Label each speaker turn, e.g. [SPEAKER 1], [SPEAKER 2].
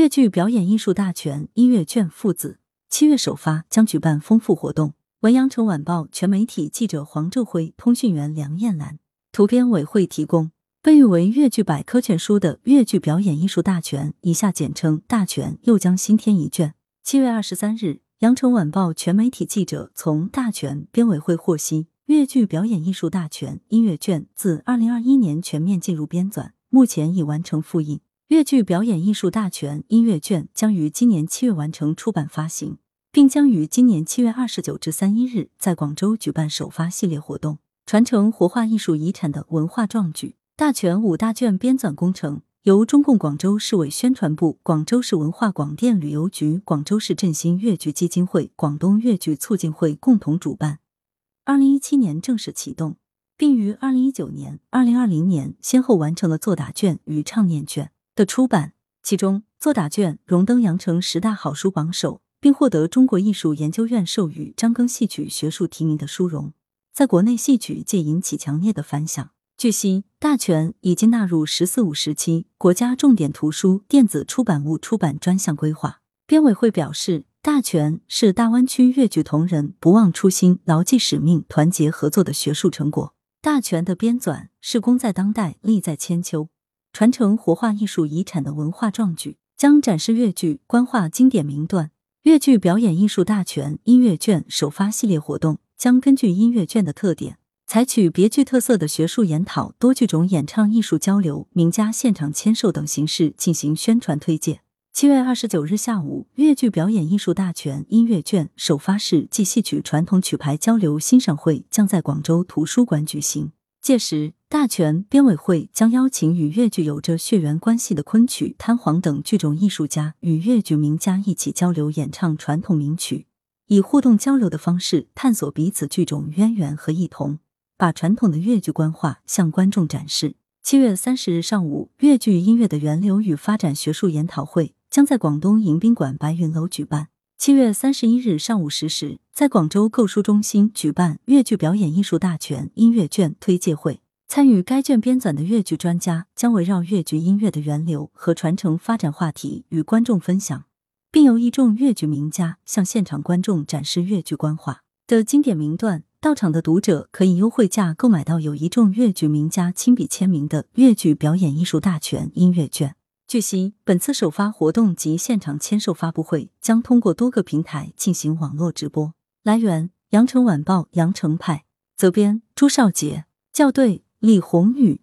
[SPEAKER 1] 粤剧表演艺术大全音乐卷父子七月首发，将举办丰富活动。文阳城晚报全媒体记者黄昼辉，通讯员梁艳兰，图编委会提供。被誉为粤剧百科全书的粤剧表演艺术大全（以下简称大全）又将新添一卷。七月二十三日，羊城晚报全媒体记者从大全编委会获悉，粤剧表演艺术大全音乐卷自二零二一年全面进入编纂，目前已完成复印。粤剧表演艺术大全音乐卷将于今年七月完成出版发行，并将于今年七月二十九至三一日在广州举办首发系列活动，传承活化艺术遗产的文化壮举。大全五大卷编纂工程由中共广州市委宣传部、广州市文化广电旅游局、广州市振兴粤剧基金会、广东粤剧促进会共同主办。二零一七年正式启动，并于二零一九年、二零二零年先后完成了作答卷与唱念卷的出版。其中，作答卷荣登羊城十大好书榜首，并获得中国艺术研究院授予张庚戏曲学术提名的殊荣，在国内戏曲界引起强烈的反响。据悉，大全已经纳入“十四五”时期国家重点图书电子出版物出版专项规划。编委会表示，大全是大湾区粤剧同仁不忘初心、牢记使命、团结合作的学术成果。大全的编纂是功在当代、利在千秋，传承活化艺术遗产的文化壮举，将展示粤剧官话经典名段。粤剧表演艺术大全音乐卷首发系列活动将根据音乐卷的特点。采取别具特色的学术研讨、多剧种演唱艺术交流、名家现场签售等形式进行宣传推介。七月二十九日下午，粤剧表演艺术大全音乐卷首发式暨戏曲传统曲牌交流欣赏会将在广州图书馆举行。届时，大全编委会将邀请与粤剧有着血缘关系的昆曲、滩簧等剧种艺术家与粤剧名家一起交流演唱传统名曲，以互动交流的方式探索彼此剧种渊源和异同。把传统的粤剧官话向观众展示。七月三十日上午，粤剧音乐的源流与发展学术研讨会将在广东迎宾馆白云楼举办。七月三十一日上午十时，在广州购书中心举办粤剧表演艺术大全音乐卷推介会。参与该卷编纂的粤剧专家将围绕粤剧音乐的源流和传承发展话题与观众分享，并由一众粤剧名家向现场观众展示粤剧官话的经典名段。到场的读者可以优惠价购买到有一众粤剧名家亲笔签名的粤剧表演艺术大全音乐卷。据悉，本次首发活动及现场签售发布会将通过多个平台进行网络直播。来源：羊城晚报羊城派，责编：朱少杰，校对：李红宇。